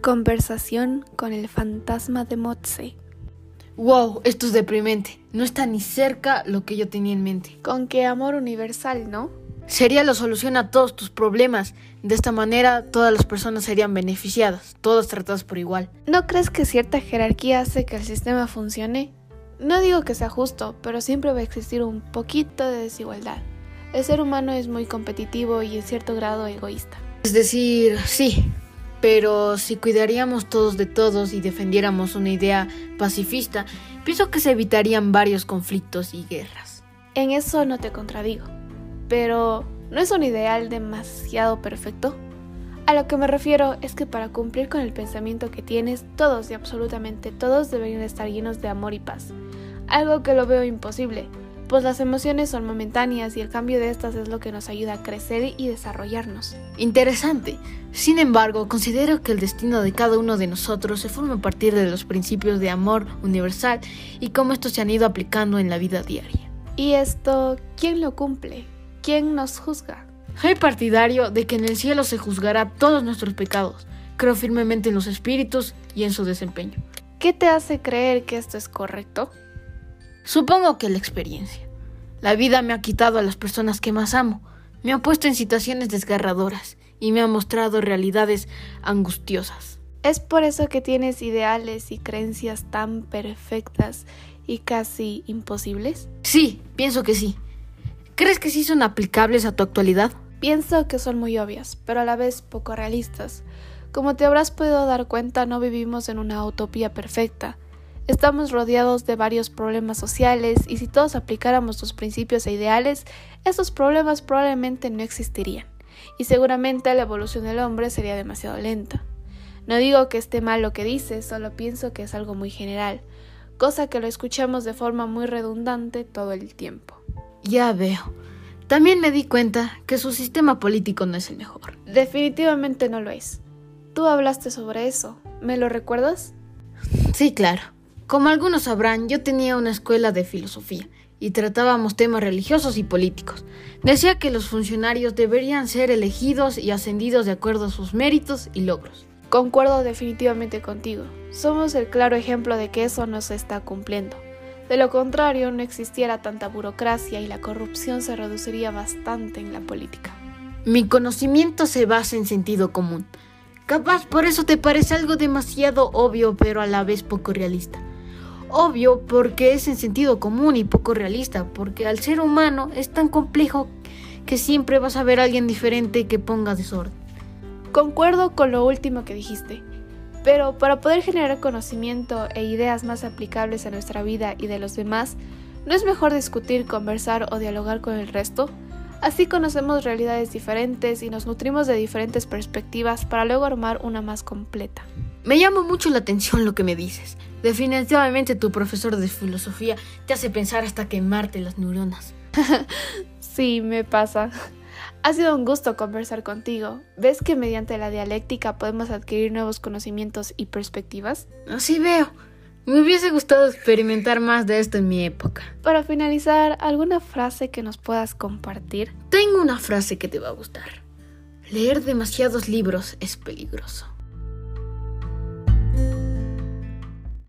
Conversación con el fantasma de Motse. Wow, esto es deprimente. No está ni cerca lo que yo tenía en mente. Con qué amor universal, ¿no? Sería la solución a todos tus problemas. De esta manera, todas las personas serían beneficiadas, todas tratadas por igual. ¿No crees que cierta jerarquía hace que el sistema funcione? No digo que sea justo, pero siempre va a existir un poquito de desigualdad. El ser humano es muy competitivo y en cierto grado egoísta. Es decir, sí, pero si cuidaríamos todos de todos y defendiéramos una idea pacifista, pienso que se evitarían varios conflictos y guerras. En eso no te contradigo, pero ¿no es un ideal demasiado perfecto? A lo que me refiero es que para cumplir con el pensamiento que tienes, todos y absolutamente todos deberían estar llenos de amor y paz. Algo que lo veo imposible, pues las emociones son momentáneas y el cambio de estas es lo que nos ayuda a crecer y desarrollarnos. Interesante. Sin embargo, considero que el destino de cada uno de nosotros se forma a partir de los principios de amor universal y cómo estos se han ido aplicando en la vida diaria. ¿Y esto quién lo cumple? ¿Quién nos juzga? Soy partidario de que en el cielo se juzgará todos nuestros pecados. Creo firmemente en los espíritus y en su desempeño. ¿Qué te hace creer que esto es correcto? Supongo que la experiencia. La vida me ha quitado a las personas que más amo, me ha puesto en situaciones desgarradoras y me ha mostrado realidades angustiosas. ¿Es por eso que tienes ideales y creencias tan perfectas y casi imposibles? Sí, pienso que sí. ¿Crees que sí son aplicables a tu actualidad? Pienso que son muy obvias, pero a la vez poco realistas. Como te habrás podido dar cuenta, no vivimos en una utopía perfecta. Estamos rodeados de varios problemas sociales y si todos aplicáramos los principios e ideales, esos problemas probablemente no existirían y seguramente la evolución del hombre sería demasiado lenta. No digo que esté mal lo que dice, solo pienso que es algo muy general, cosa que lo escuchamos de forma muy redundante todo el tiempo. Ya veo. También me di cuenta que su sistema político no es el mejor. Definitivamente no lo es. Tú hablaste sobre eso. ¿Me lo recuerdas? Sí, claro. Como algunos sabrán, yo tenía una escuela de filosofía y tratábamos temas religiosos y políticos. Decía que los funcionarios deberían ser elegidos y ascendidos de acuerdo a sus méritos y logros. Concuerdo definitivamente contigo. Somos el claro ejemplo de que eso no se está cumpliendo. De lo contrario, no existiera tanta burocracia y la corrupción se reduciría bastante en la política. Mi conocimiento se basa en sentido común. Capaz por eso te parece algo demasiado obvio, pero a la vez poco realista. Obvio porque es en sentido común y poco realista, porque al ser humano es tan complejo que siempre vas a ver a alguien diferente que ponga desorden. Concuerdo con lo último que dijiste, pero para poder generar conocimiento e ideas más aplicables a nuestra vida y de los demás, ¿no es mejor discutir, conversar o dialogar con el resto? Así conocemos realidades diferentes y nos nutrimos de diferentes perspectivas para luego armar una más completa. Me llama mucho la atención lo que me dices. Definitivamente tu profesor de filosofía te hace pensar hasta quemarte las neuronas. sí, me pasa. Ha sido un gusto conversar contigo. ¿Ves que mediante la dialéctica podemos adquirir nuevos conocimientos y perspectivas? Así veo. Me hubiese gustado experimentar más de esto en mi época. Para finalizar, ¿alguna frase que nos puedas compartir? Tengo una frase que te va a gustar. Leer demasiados libros es peligroso.